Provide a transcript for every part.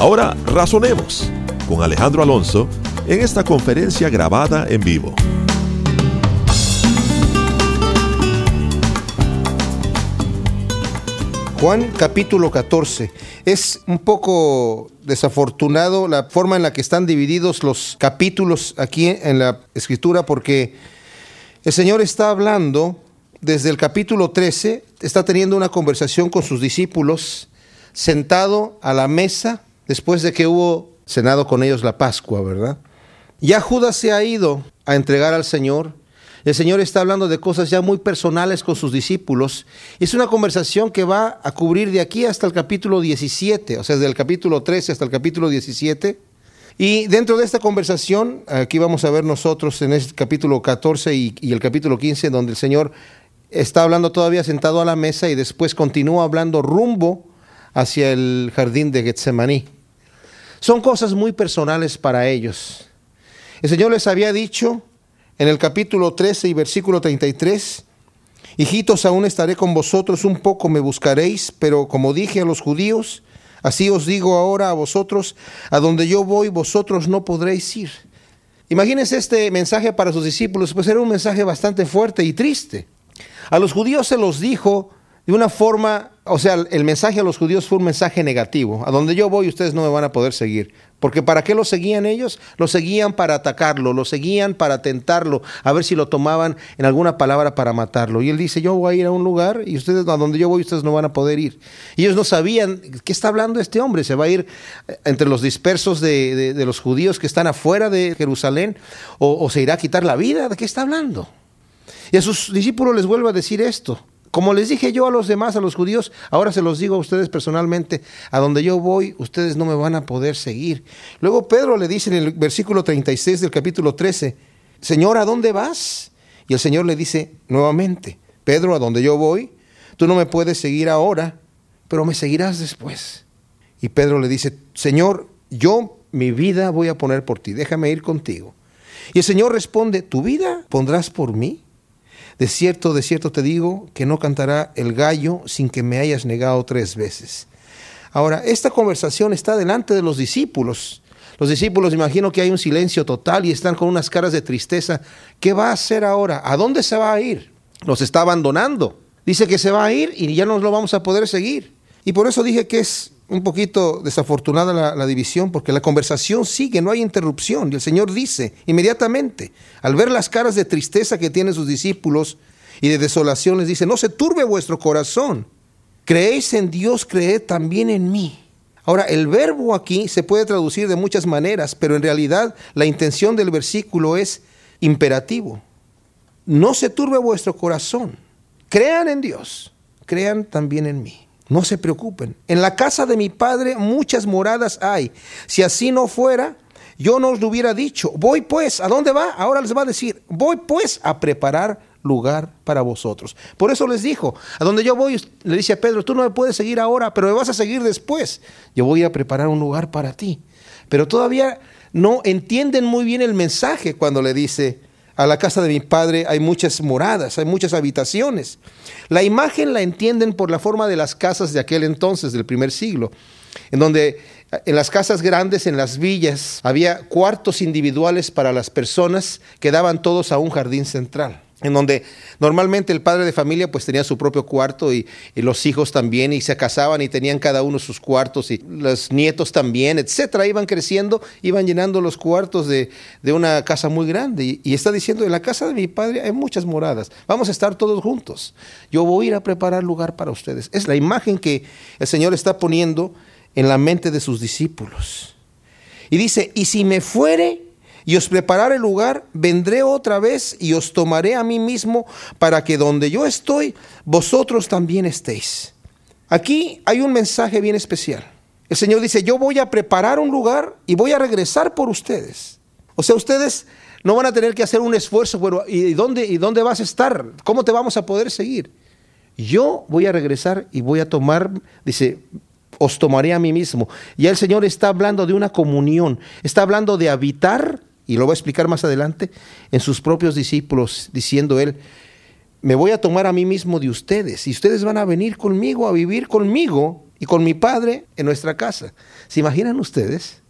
Ahora razonemos con Alejandro Alonso en esta conferencia grabada en vivo. Juan capítulo 14. Es un poco desafortunado la forma en la que están divididos los capítulos aquí en la escritura porque el Señor está hablando desde el capítulo 13, está teniendo una conversación con sus discípulos sentado a la mesa después de que hubo cenado con ellos la Pascua, ¿verdad? Ya Judas se ha ido a entregar al Señor. El Señor está hablando de cosas ya muy personales con sus discípulos. Es una conversación que va a cubrir de aquí hasta el capítulo 17, o sea, desde el capítulo 13 hasta el capítulo 17. Y dentro de esta conversación, aquí vamos a ver nosotros en el este capítulo 14 y, y el capítulo 15, donde el Señor está hablando todavía sentado a la mesa y después continúa hablando rumbo hacia el jardín de Getsemaní. Son cosas muy personales para ellos. El Señor les había dicho en el capítulo 13 y versículo 33, Hijitos, aún estaré con vosotros un poco, me buscaréis, pero como dije a los judíos, así os digo ahora a vosotros, a donde yo voy, vosotros no podréis ir. Imagínense este mensaje para sus discípulos, pues era un mensaje bastante fuerte y triste. A los judíos se los dijo de una forma, o sea, el mensaje a los judíos fue un mensaje negativo. A donde yo voy ustedes no me van a poder seguir. Porque ¿para qué lo seguían ellos? Lo seguían para atacarlo, lo seguían para tentarlo, a ver si lo tomaban en alguna palabra para matarlo. Y él dice, yo voy a ir a un lugar y ustedes, a donde yo voy, ustedes no van a poder ir. Y ellos no sabían, ¿qué está hablando este hombre? ¿Se va a ir entre los dispersos de, de, los judíos que están afuera de Jerusalén? ¿O, ¿O se irá a quitar la vida? ¿De qué está hablando? Y a sus discípulos les vuelve a decir esto. Como les dije yo a los demás, a los judíos, ahora se los digo a ustedes personalmente, a donde yo voy, ustedes no me van a poder seguir. Luego Pedro le dice en el versículo 36 del capítulo 13, Señor, ¿a dónde vas? Y el Señor le dice nuevamente, Pedro, a donde yo voy, tú no me puedes seguir ahora, pero me seguirás después. Y Pedro le dice, Señor, yo mi vida voy a poner por ti, déjame ir contigo. Y el Señor responde, ¿tu vida pondrás por mí? De cierto, de cierto te digo que no cantará el gallo sin que me hayas negado tres veces. Ahora, esta conversación está delante de los discípulos. Los discípulos, imagino que hay un silencio total y están con unas caras de tristeza. ¿Qué va a hacer ahora? ¿A dónde se va a ir? Los está abandonando. Dice que se va a ir y ya no lo vamos a poder seguir. Y por eso dije que es un poquito desafortunada la, división porque la conversación sigue, no hay interrupción. Y el Señor dice inmediatamente, al ver las caras de tristeza que tienen sus discípulos y de desolación, les dice, no se turbe vuestro corazón. Creéis en Dios, creed también en mí. Ahora, el verbo aquí se puede traducir de muchas maneras, pero en realidad la intención del versículo es imperativo. No se turbe vuestro corazón. Crean en Dios, crean también en mí. No se preocupen. En la casa de mi padre muchas moradas hay. Si así no fuera, yo no os lo hubiera dicho. Voy pues, ¿a dónde va? Ahora les va a decir, voy pues a preparar lugar para vosotros. Por eso les dijo, a donde yo voy, le dice a Pedro, tú no me puedes seguir ahora, pero me vas a seguir después. Yo voy a preparar un lugar para ti. Pero todavía no entienden muy bien el mensaje cuando le dice, a la casa de mi padre hay muchas moradas, hay muchas habitaciones. La imagen la entienden por la forma de las casas de aquel entonces, del primer siglo, en donde en las casas grandes, en las villas, había cuartos individuales para las personas que daban todos a un jardín central en donde normalmente el padre de familia pues tenía su propio cuarto y, los hijos también y se casaban y tenían cada uno sus cuartos y los nietos también, etcétera, iban creciendo, iban llenando los cuartos de, de una casa muy grande y, y, está diciendo, en la casa de mi padre hay muchas moradas, vamos a estar todos juntos, yo voy a ir a preparar lugar para ustedes. Es la imagen que el Señor está poniendo en la mente de sus discípulos. Y dice, y si me fuere y os prepararé lugar, vendré otra vez y os tomaré a mí mismo para que donde yo estoy, vosotros también estéis. Aquí hay un mensaje bien especial. El Señor dice, yo voy a preparar un lugar y voy a regresar por ustedes. O sea, ustedes no van a tener que hacer un esfuerzo, pero ¿y dónde, ¿y dónde vas a estar? ¿Cómo te vamos a poder seguir? Yo voy a regresar y voy a tomar, dice, os tomaré a mí mismo. Y el Señor está hablando de una comunión, está hablando de habitar, y lo va a explicar más adelante, en sus propios discípulos, diciendo él, me voy a tomar a mí mismo de ustedes y ustedes van a venir conmigo a vivir conmigo y con mi padre en nuestra casa. ¿Se imaginan ustedes?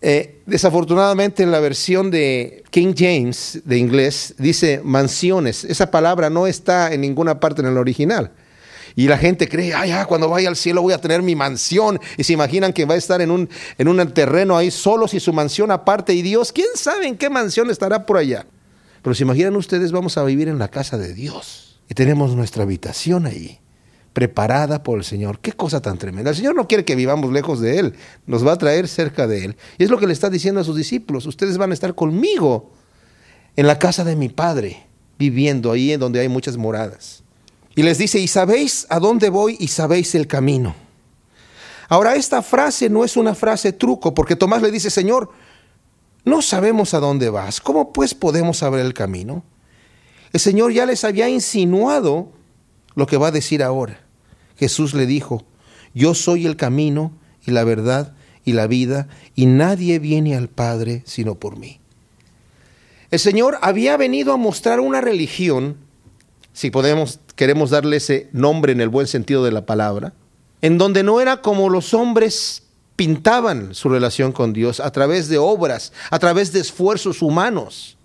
Eh, desafortunadamente en la versión de King James de inglés dice mansiones. Esa palabra no está en ninguna parte en el original. Y la gente cree, ay, ah, cuando vaya al cielo voy a tener mi mansión. Y se imaginan que va a estar en un, en un terreno ahí solos y su mansión aparte. Y Dios, ¿quién sabe en qué mansión estará por allá? Pero se imaginan ustedes, vamos a vivir en la casa de Dios. Y tenemos nuestra habitación ahí preparada por el Señor. Qué cosa tan tremenda. El Señor no quiere que vivamos lejos de Él, nos va a traer cerca de Él. Y es lo que le está diciendo a sus discípulos, ustedes van a estar conmigo en la casa de mi Padre, viviendo ahí en donde hay muchas moradas. Y les dice, y sabéis a dónde voy y sabéis el camino. Ahora, esta frase no es una frase truco, porque Tomás le dice, Señor, no sabemos a dónde vas, ¿cómo pues podemos saber el camino? El Señor ya les había insinuado lo que va a decir ahora. Jesús le dijo, yo soy el camino y la verdad y la vida, y nadie viene al Padre sino por mí. El Señor había venido a mostrar una religión, si podemos, queremos darle ese nombre en el buen sentido de la palabra, en donde no era como los hombres pintaban su relación con Dios a través de obras, a través de esfuerzos humanos.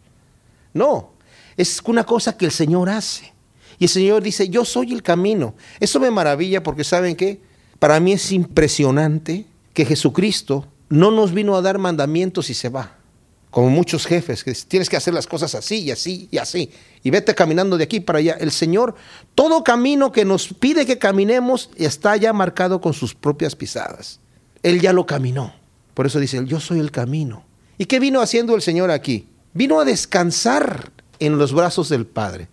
No, es una cosa que el Señor hace. Y el Señor dice, yo soy el camino. Eso me maravilla porque saben qué? Para mí es impresionante que Jesucristo no nos vino a dar mandamientos y se va. Como muchos jefes, que tienes que hacer las cosas así y así y así. Y vete caminando de aquí para allá. El Señor, todo camino que nos pide que caminemos está ya marcado con sus propias pisadas. Él ya lo caminó. Por eso dice, yo soy el camino. ¿Y qué vino haciendo el Señor aquí? Vino a descansar en los brazos del Padre.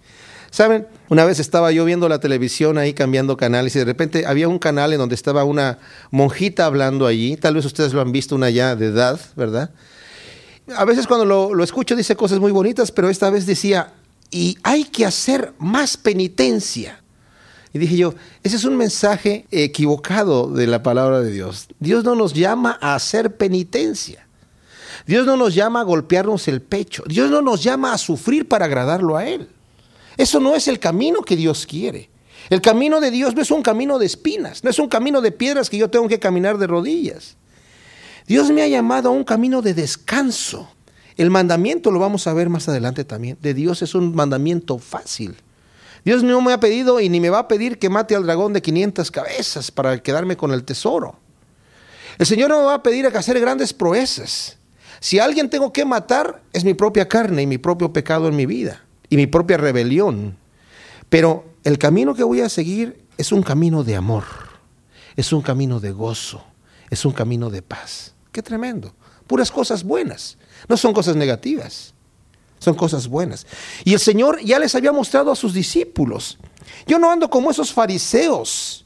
Saben, una vez estaba yo viendo la televisión ahí cambiando canales y de repente había un canal en donde estaba una monjita hablando allí. Tal vez ustedes lo han visto, una ya de edad, ¿verdad? A veces cuando lo, escucho dice cosas muy bonitas, pero esta vez decía, y hay que hacer más penitencia. Y dije yo, ese es un mensaje equivocado de la palabra de Dios. Dios no nos llama a hacer penitencia. Dios no nos llama a golpearnos el pecho. Dios no nos llama a sufrir para agradarlo a Él. Eso no es el camino que Dios quiere. El camino de Dios no es un camino de espinas, no es un camino de piedras que yo tengo que caminar de rodillas. Dios me ha llamado a un camino de descanso. El mandamiento, lo vamos a ver más adelante también, de Dios es un mandamiento fácil. Dios no me ha pedido y ni me va a pedir que mate al dragón de 500 cabezas para quedarme con el tesoro. El Señor no me va a pedir que hacer grandes proezas. Si alguien tengo que matar, es mi propia carne y mi propio pecado en mi vida y mi propia rebelión. Pero el camino que voy a seguir es un camino de amor, es un camino de gozo, es un camino de paz. Qué tremendo. Puras cosas buenas, no son cosas negativas, son cosas buenas. Y el Señor ya les había mostrado a sus discípulos. Yo no ando como esos fariseos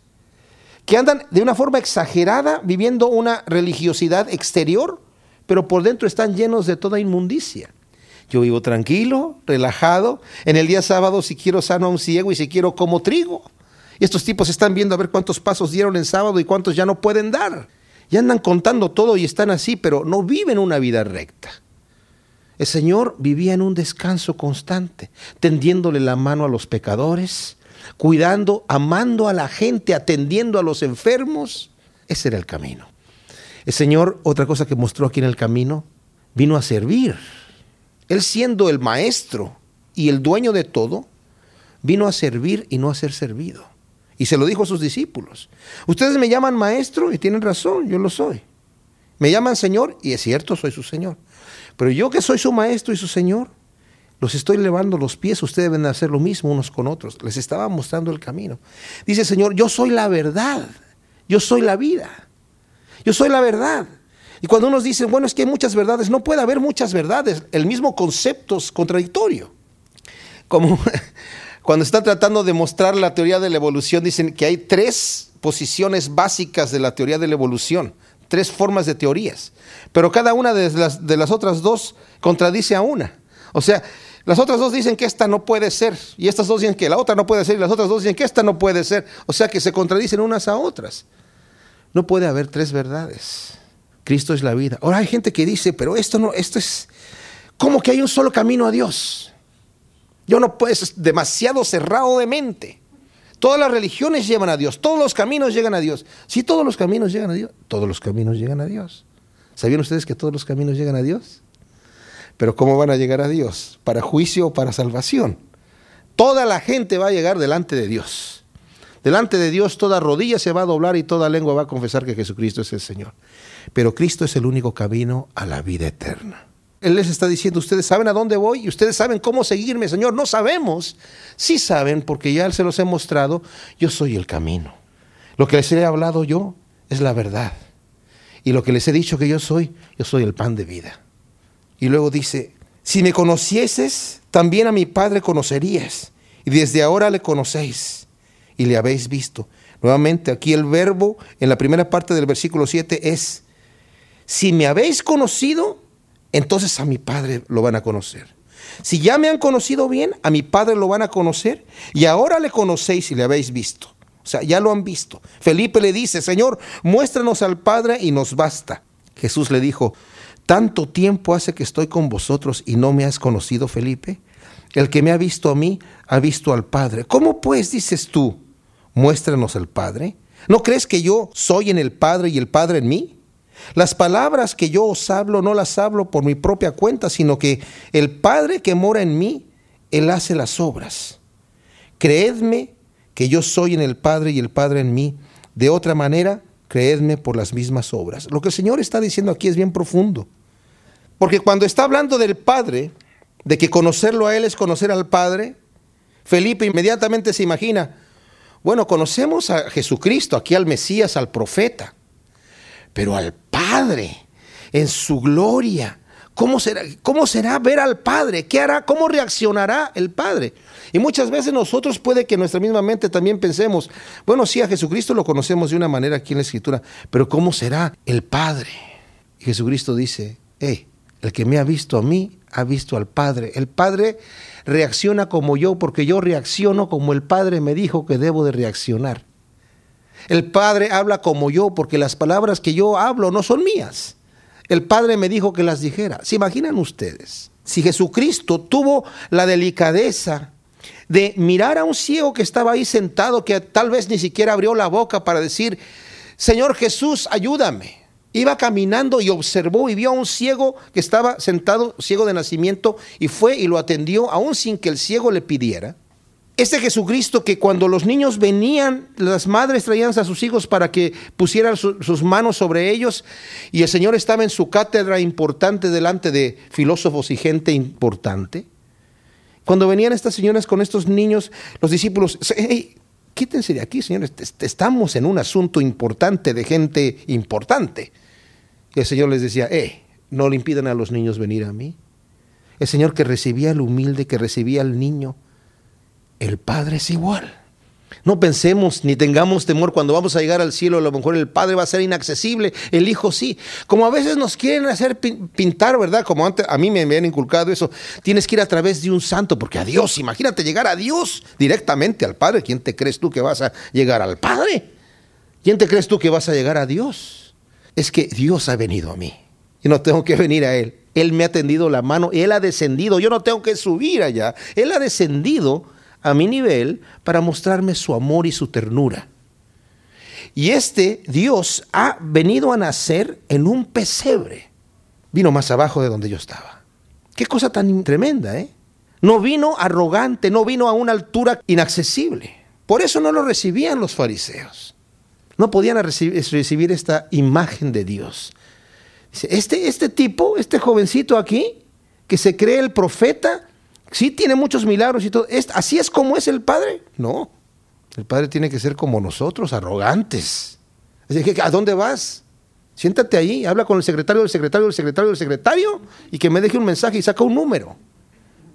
que andan de una forma exagerada viviendo una religiosidad exterior, pero por dentro están llenos de toda inmundicia. Yo vivo tranquilo, relajado. En el día sábado, si quiero sano a un ciego y si quiero como trigo. Y estos tipos están viendo a ver cuántos pasos dieron en sábado y cuántos ya no pueden dar. Y andan contando todo y están así, pero no viven una vida recta. El Señor vivía en un descanso constante, tendiéndole la mano a los pecadores, cuidando, amando a la gente, atendiendo a los enfermos. Ese era el camino. El Señor, otra cosa que mostró aquí en el camino, vino a servir. Él siendo el maestro y el dueño de todo, vino a servir y no a ser servido. Y se lo dijo a sus discípulos. Ustedes me llaman maestro y tienen razón, yo lo soy. Me llaman Señor y es cierto, soy su Señor. Pero yo que soy su maestro y su Señor, los estoy levando los pies, ustedes deben hacer lo mismo unos con otros. Les estaba mostrando el camino. Dice Señor, yo soy la verdad, yo soy la vida, yo soy la verdad. Y cuando unos dicen, bueno, es que hay muchas verdades, no puede haber muchas verdades. El mismo concepto es contradictorio. Como, Cuando están tratando de mostrar la teoría de la evolución, dicen que hay tres posiciones básicas de la teoría de la evolución, tres formas de teorías, pero cada una de las, de las otras dos contradice a una. O sea, las otras dos dicen que esta no puede ser, y estas dos dicen que la otra no puede ser, y las otras dos dicen que esta no puede ser. O sea que se contradicen unas a otras. No puede haber tres verdades. Cristo es la vida. Ahora hay gente que dice, pero esto no, esto es como que hay un solo camino a Dios. Yo no puedo, es demasiado cerrado de mente. Todas las religiones llevan a Dios, todos los caminos llegan a Dios. Si todos los caminos llegan a Dios, todos los caminos llegan a Dios. ¿Sabían ustedes que todos los caminos llegan a Dios? Pero ¿cómo van a llegar a Dios? ¿Para juicio o para salvación? Toda la gente va a llegar delante de Dios. Delante de Dios toda rodilla se va a doblar y toda lengua va a confesar que Jesucristo es el Señor. Pero Cristo es el único camino a la vida eterna. Él les está diciendo, ustedes saben a dónde voy y ustedes saben cómo seguirme, Señor. No sabemos. Sí saben, porque ya se los he mostrado, yo soy el camino. Lo que les he hablado yo es la verdad. Y lo que les he dicho que yo soy, yo soy el pan de vida. Y luego dice, si me conocieses, también a mi Padre conocerías. Y desde ahora le conocéis y le habéis visto. Nuevamente, aquí el verbo en la primera parte del versículo 7 es, si me habéis conocido, entonces a mi Padre lo van a conocer. Si ya me han conocido bien, a mi Padre lo van a conocer y ahora le conocéis y le habéis visto. O sea, ya lo han visto. Felipe le dice, Señor, muéstranos al Padre y nos basta. Jesús le dijo, ¿tanto tiempo hace que estoy con vosotros y no me has conocido, Felipe? El que me ha visto a mí, ha visto al Padre. ¿Cómo pues dices tú, muéstranos al Padre? ¿No crees que yo soy en el Padre y el Padre en mí? Las palabras que yo os hablo no las hablo por mi propia cuenta, sino que el Padre que mora en mí, Él hace las obras. Creedme que yo soy en el Padre y el Padre en mí. De otra manera, creedme por las mismas obras. Lo que el Señor está diciendo aquí es bien profundo. Porque cuando está hablando del Padre, de que conocerlo a Él es conocer al Padre, Felipe inmediatamente se imagina, bueno, conocemos a Jesucristo, aquí al Mesías, al profeta pero al Padre en su gloria. ¿Cómo será, ¿Cómo será ver al Padre? ¿Qué hará? ¿Cómo reaccionará el Padre? Y muchas veces nosotros puede que nuestra misma mente también pensemos, bueno, sí, a Jesucristo lo conocemos de una manera aquí en la Escritura, pero ¿cómo será el Padre? Y Jesucristo dice, hey, el que me ha visto a mí, ha visto al Padre. El Padre reacciona como yo, porque yo reacciono como el Padre me dijo que debo de reaccionar. El Padre habla como yo porque las palabras que yo hablo no son mías. El Padre me dijo que las dijera. ¿Se imaginan ustedes? Si Jesucristo tuvo la delicadeza de mirar a un ciego que estaba ahí sentado, que tal vez ni siquiera abrió la boca para decir, Señor Jesús, ayúdame. Iba caminando y observó y vio a un ciego que estaba sentado, ciego de nacimiento, y fue y lo atendió, aún sin que el ciego le pidiera. Este Jesucristo que cuando los niños venían, las madres traían a sus hijos para que pusieran sus manos sobre ellos y el Señor estaba en su cátedra importante delante de filósofos y gente importante. Cuando venían estas señoras con estos niños, los discípulos, hey, quítense de aquí, señores, estamos en un asunto importante de gente importante. El Señor les decía, eh, no le impidan a los niños venir a mí. El Señor que recibía al humilde, que recibía al niño, el Padre es igual. No pensemos ni tengamos temor cuando vamos a llegar al cielo, a lo mejor el Padre va a ser inaccesible, el Hijo sí. Como a veces nos quieren hacer pintar, ¿verdad? Como antes a mí me habían inculcado eso, tienes que ir a través de un santo, porque a Dios, imagínate llegar a Dios directamente al Padre. ¿Quién te crees tú que vas a llegar al Padre? ¿Quién te crees tú que vas a llegar a Dios? Es que Dios ha venido a mí y no tengo que venir a Él. Él me ha tendido la mano, Él ha descendido, yo no tengo que subir allá, Él ha descendido a mi nivel para mostrarme su amor y su ternura. Y este Dios ha venido a nacer en un pesebre. Vino más abajo de donde yo estaba. Qué cosa tan tremenda, ¿eh? No vino arrogante, no vino a una altura inaccesible. Por eso no lo recibían los fariseos. No podían recibir, esta imagen de Dios. Este, este tipo, este jovencito aquí, que se cree el profeta, sí tiene muchos milagros y todo. ¿Así es como es el Padre? No. El Padre tiene que ser como nosotros, arrogantes. ¿A dónde vas? Siéntate ahí, habla con el secretario del secretario del secretario del secretario y que me deje un mensaje y saca un número.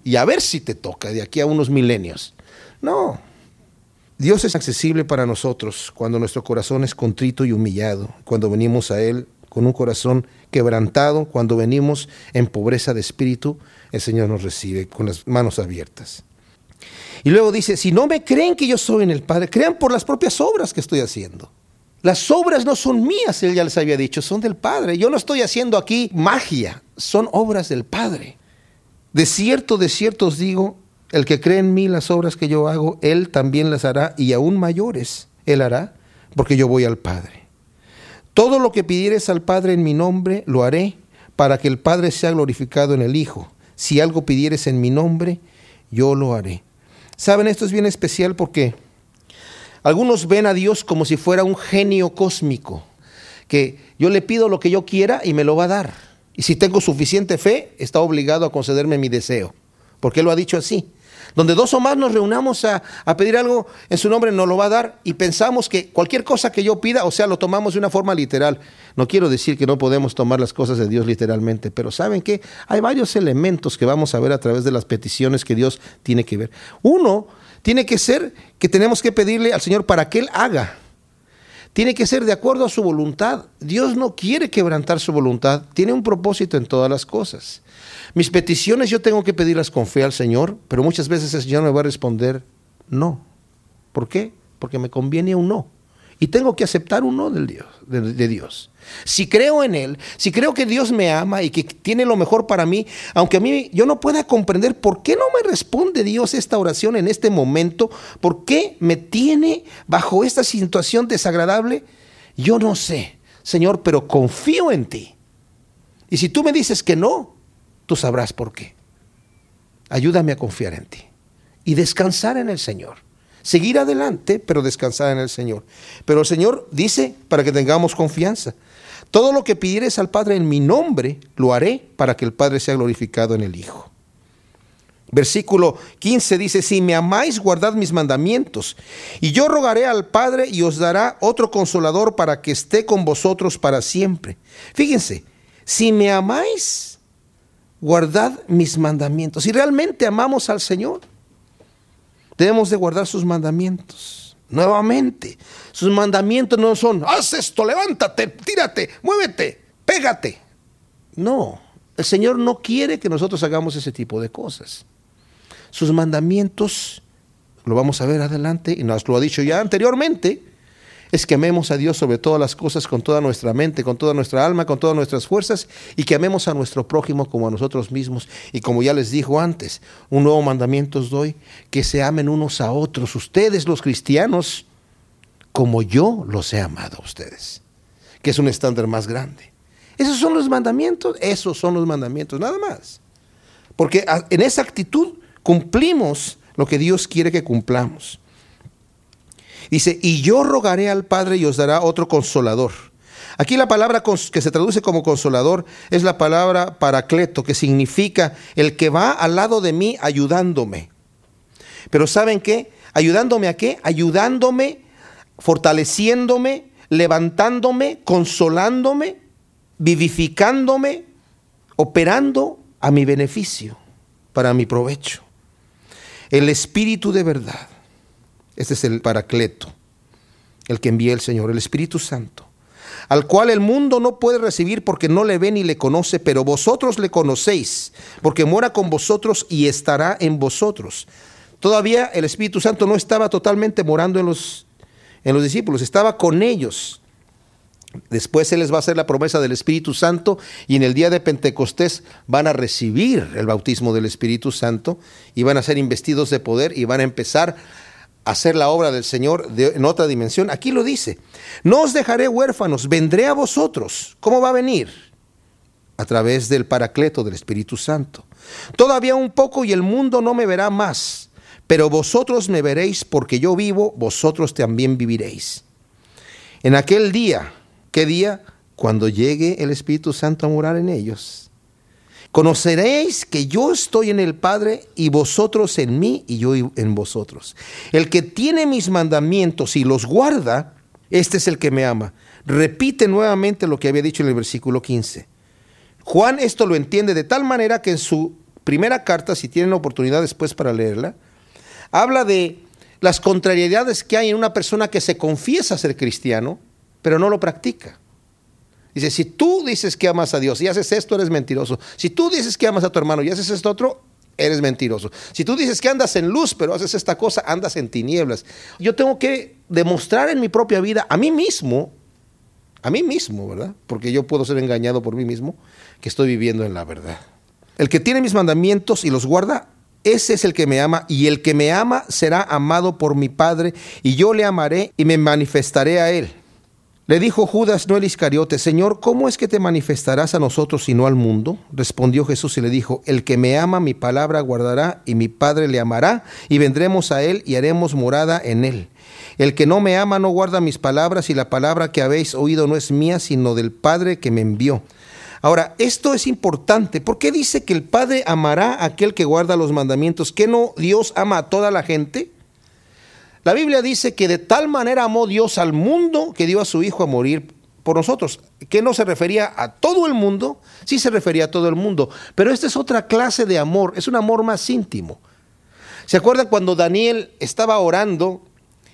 Y a ver si te toca de aquí a unos milenios. No. Dios es accesible para nosotros cuando nuestro corazón es contrito y humillado, cuando venimos a Él con un corazón quebrantado, cuando venimos en pobreza de espíritu, el Señor nos recibe con las manos abiertas. Y luego dice, si no me creen que yo soy en el Padre, crean por las propias obras que estoy haciendo. Las obras no son mías, él ya les había dicho, son del Padre. Yo no estoy haciendo aquí magia, son obras del Padre. De cierto, de cierto os digo, el que cree en mí las obras que yo hago, él también las hará y aún mayores él hará, porque yo voy al Padre. Todo lo que pidieres al Padre en mi nombre, lo haré, para que el Padre sea glorificado en el Hijo. Si algo pidieres en mi nombre, yo lo haré. Saben, esto es bien especial porque algunos ven a Dios como si fuera un genio cósmico, que yo le pido lo que yo quiera y me lo va a dar. Y si tengo suficiente fe, está obligado a concederme mi deseo, porque Él lo ha dicho así. Donde dos o más nos reunamos a, a, pedir algo en su nombre, nos lo va a dar y pensamos que cualquier cosa que yo pida, o sea, lo tomamos de una forma literal. No quiero decir que no podemos tomar las cosas de Dios literalmente, pero ¿saben qué? Hay varios elementos que vamos a ver a través de las peticiones que Dios tiene que ver. Uno, tiene que ser que tenemos que pedirle al Señor para que Él haga. Tiene que ser de acuerdo a su voluntad. Dios no quiere quebrantar su voluntad, tiene un propósito en todas las cosas. Mis peticiones yo tengo que pedirlas con fe al Señor, pero muchas veces el Señor me va a responder no. ¿Por qué? Porque me conviene un no. Y tengo que aceptar un no del Dios, de, de, Dios. Si creo en Él, si creo que Dios me ama y que tiene lo mejor para mí, aunque a mí yo no pueda comprender por qué no me responde Dios esta oración en este momento, por qué me tiene bajo esta situación desagradable, yo no sé, Señor, pero confío en ti. Y si tú me dices que no, tú sabrás por qué. Ayúdame a confiar en ti y descansar en el Señor seguir adelante, pero descansar en el Señor. Pero el Señor dice para que tengamos confianza. Todo lo que pidieres al Padre en mi nombre, lo haré para que el Padre sea glorificado en el Hijo. Versículo 15 dice, si me amáis, guardad mis mandamientos. Y yo rogaré al Padre y os dará otro consolador para que esté con vosotros para siempre. Fíjense, si me amáis, guardad mis mandamientos. Si realmente amamos al Señor, debemos de guardar sus mandamientos. Nuevamente, sus mandamientos no son, haz esto, levántate, tírate, muévete, pégate. No, el Señor no quiere que nosotros hagamos ese tipo de cosas. Sus mandamientos, lo vamos a ver adelante, y nos lo ha dicho ya anteriormente, es que amemos a Dios sobre todas las cosas con toda nuestra mente, con toda nuestra alma, con todas nuestras fuerzas y que amemos a nuestro prójimo como a nosotros mismos. Y como ya les dijo antes, un nuevo mandamiento os doy, que se amen unos a otros, ustedes los cristianos, como yo los he amado a ustedes, que es un estándar más grande. Esos son los mandamientos, esos son los mandamientos, nada más. Porque en esa actitud cumplimos lo que Dios quiere que cumplamos. Dice, y yo rogaré al Padre y os dará otro consolador. Aquí la palabra que se traduce como consolador es la palabra paracleto, que significa el que va al lado de mí ayudándome. Pero ¿saben qué? ¿Ayudándome a qué? Ayudándome, fortaleciéndome, levantándome, consolándome, vivificándome, operando a mi beneficio, para mi provecho. El Espíritu de verdad este es el Paracleto, el que envía el Señor, el Espíritu Santo, al cual el mundo no puede recibir porque no le ve ni le conoce, pero vosotros le conocéis, porque mora con vosotros y estará en vosotros. Todavía el Espíritu Santo no estaba totalmente morando en los, en los discípulos, estaba con ellos. Después se les va a hacer la promesa del Espíritu Santo y en el día de Pentecostés van a recibir el bautismo del Espíritu Santo y van a ser investidos de poder y van a empezar hacer la obra del Señor en otra dimensión. Aquí lo dice, no os dejaré huérfanos, vendré a vosotros. ¿Cómo va a venir? A través del Paracleto del Espíritu Santo. Todavía un poco y el mundo no me verá más, pero vosotros me veréis porque yo vivo, vosotros también viviréis. En aquel día, ¿qué día? Cuando llegue el Espíritu Santo a morar en ellos Conoceréis que yo estoy en el Padre y vosotros en mí y yo en vosotros. El que tiene mis mandamientos y los guarda, este es el que me ama. Repite nuevamente lo que había dicho en el versículo 15. Juan esto lo entiende de tal manera que en su primera carta, si tienen oportunidad después para leerla, habla de las contrariedades que hay en una persona que se confiesa ser cristiano, pero no lo practica. Dice, si tú dices que amas a Dios y haces esto, eres mentiroso. Si tú dices que amas a tu hermano y haces esto otro, eres mentiroso. Si tú dices que andas en luz, pero haces esta cosa, andas en tinieblas. Yo tengo que demostrar en mi propia vida, a mí mismo, a mí mismo, ¿verdad? Porque yo puedo ser engañado por mí mismo, que estoy viviendo en la verdad. El que tiene mis mandamientos y los guarda, ese es el que me ama, y el que me ama será amado por mi Padre, y yo le amaré y me manifestaré a él. Le dijo Judas, no el Iscariote, Señor, ¿cómo es que te manifestarás a nosotros y no al mundo? Respondió Jesús y le dijo, El que me ama mi palabra guardará, y mi Padre le amará, y vendremos a él y haremos morada en él. El que no me ama no guarda mis palabras, y la palabra que habéis oído no es mía, sino del Padre que me envió. Ahora, esto es importante. ¿Por qué dice que el Padre amará a aquel que guarda los mandamientos? ¿Que no Dios ama a toda la gente? La Biblia dice que de tal manera amó Dios al mundo que dio a su Hijo a morir por nosotros. Que no se refería a todo el mundo, sí se refería a todo el mundo. Pero esta es otra clase de amor, es un amor más íntimo. ¿Se acuerdan cuando Daniel estaba orando?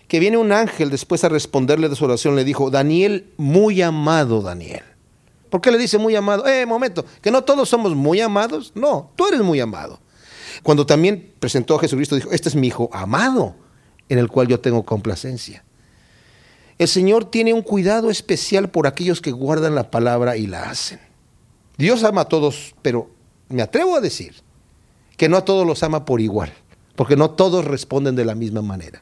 Que viene un ángel después a responderle de su oración, le dijo, Daniel, muy amado Daniel. ¿Por qué le dice muy amado? Eh, momento, que no todos somos muy amados. No, tú eres muy amado. Cuando también presentó a Jesucristo, dijo, este es mi hijo amado, en el cual yo tengo complacencia. El Señor tiene un cuidado especial por aquellos que guardan la palabra y la hacen. Dios ama a todos, pero me atrevo a decir que no a todos los ama por igual, porque no todos responden de la misma manera.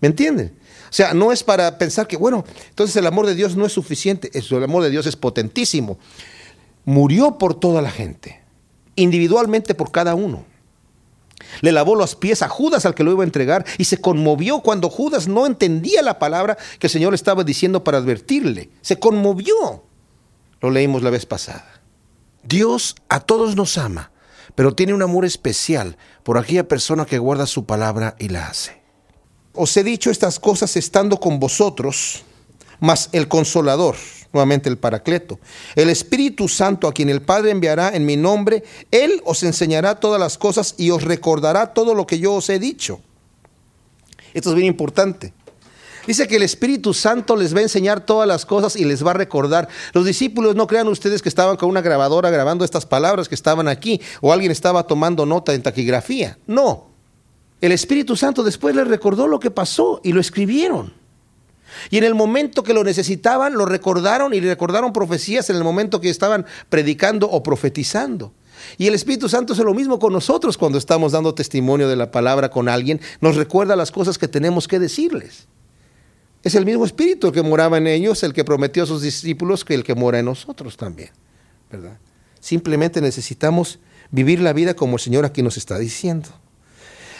¿Me entienden? O sea, no es para pensar que, bueno, entonces el amor de Dios no es suficiente. El amor de Dios es potentísimo. Murió por toda la gente, individualmente por cada uno. Le lavó los pies a Judas al que lo iba a entregar y se conmovió cuando Judas no entendía la palabra que el Señor estaba diciendo para advertirle. Se conmovió. Lo leímos la vez pasada. Dios a todos nos ama, pero tiene un amor especial por aquella persona que guarda su palabra y la hace. Os he dicho estas cosas estando con vosotros, mas el consolador, nuevamente el paracleto, el Espíritu Santo a quien el Padre enviará en mi nombre, Él os enseñará todas las cosas y os recordará todo lo que yo os he dicho. Esto es bien importante. Dice que el Espíritu Santo les va a enseñar todas las cosas y les va a recordar. Los discípulos no crean ustedes que estaban con una grabadora grabando estas palabras que estaban aquí o alguien estaba tomando nota en taquigrafía. No, el Espíritu Santo después les recordó lo que pasó y lo escribieron. Y en el momento que lo necesitaban, lo recordaron y recordaron profecías en el momento que estaban predicando o profetizando. Y el Espíritu Santo hace lo mismo con nosotros cuando estamos dando testimonio de la palabra con alguien, nos recuerda las cosas que tenemos que decirles. Es el mismo Espíritu que moraba en ellos, el que prometió a sus discípulos, que el que mora en nosotros también. Simplemente necesitamos vivir la vida como el Señor aquí nos está diciendo.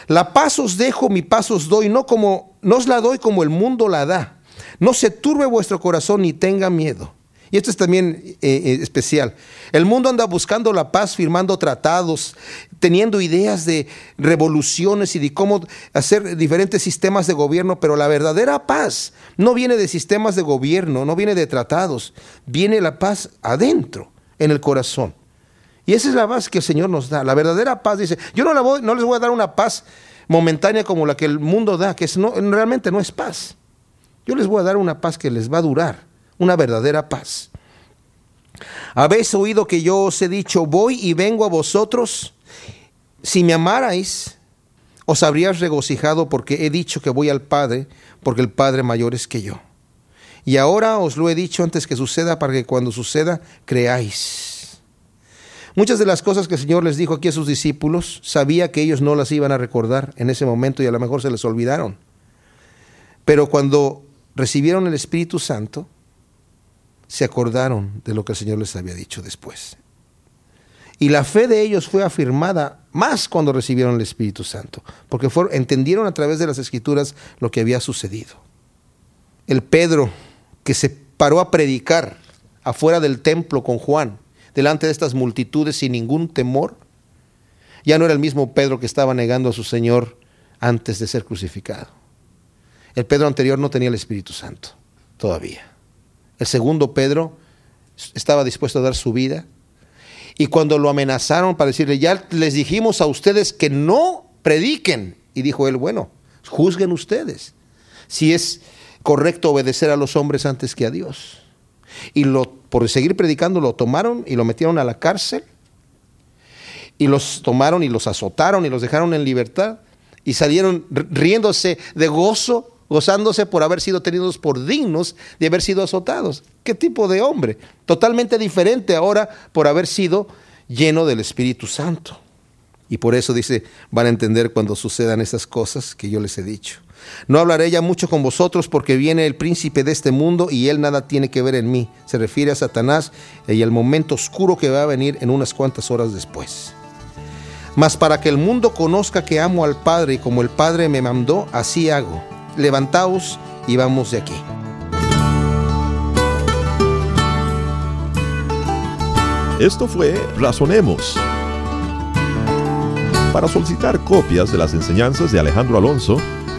La paz os dejo, mi paz os doy, no como no os la doy como el mundo la da. No se turbe vuestro corazón ni tenga miedo. Y esto es también eh, eh, especial. El mundo anda buscando la paz, firmando tratados, teniendo ideas de revoluciones y de cómo hacer diferentes sistemas de gobierno, pero la verdadera paz no viene de sistemas de gobierno, no viene de tratados, viene la paz adentro, en el corazón. Y esa es la paz que el Señor nos da. La verdadera paz dice, yo no, no les voy a dar una paz momentánea como la que el mundo da, que realmente no es paz. Yo les voy a dar una paz que les va a durar, una verdadera paz. Habéis oído que yo os he dicho, voy y vengo a vosotros. Si me amarais, os habríais regocijado porque he dicho que voy al Padre, porque el Padre mayor es que yo. Y ahora os lo he dicho antes que suceda, para que cuando suceda creáis. Muchas de las cosas que el Señor les dijo aquí a sus discípulos, sabía que ellos no las iban a recordar en ese momento y a lo mejor se les olvidaron. Pero cuando recibieron el Espíritu Santo, se acordaron de lo que el Señor les había dicho después. Y la fe de ellos fue afirmada más cuando recibieron el Espíritu Santo, porque entendieron a través de las Escrituras lo que había sucedido. El Pedro que se paró a predicar afuera del templo con Juan, delante de estas multitudes sin ningún temor? Ya no era el mismo Pedro que estaba negando a su Señor antes de ser crucificado. El Pedro anterior no tenía el Espíritu Santo todavía. El segundo Pedro estaba dispuesto a dar su vida. Y cuando lo amenazaron para decirle, ya les dijimos a ustedes que no prediquen. Y dijo él, bueno, Juzguen ustedes si es correcto obedecer a los hombres antes que a Dios. Y lo, por seguir predicando lo tomaron y lo metieron a la cárcel. Y los tomaron y los azotaron y los dejaron en libertad. Y salieron riéndose de gozo, gozándose por haber sido tenidos por dignos de haber sido azotados. ¿Qué tipo de hombre? Totalmente diferente ahora por haber sido lleno del Espíritu Santo. Y por eso dice, van a entender cuando sucedan esas cosas que yo les he dicho. No hablaré ya mucho con vosotros porque viene el príncipe de este mundo y él nada tiene que ver en mí. Se refiere a Satanás y al momento oscuro que va a venir en unas cuantas horas después. Mas para que el mundo conozca que amo al Padre y como el Padre me mandó, así hago. Levantaos y vamos de aquí. Esto fue Razonemos. Para solicitar copias de las enseñanzas de Alejandro Alonso,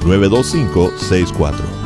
92564.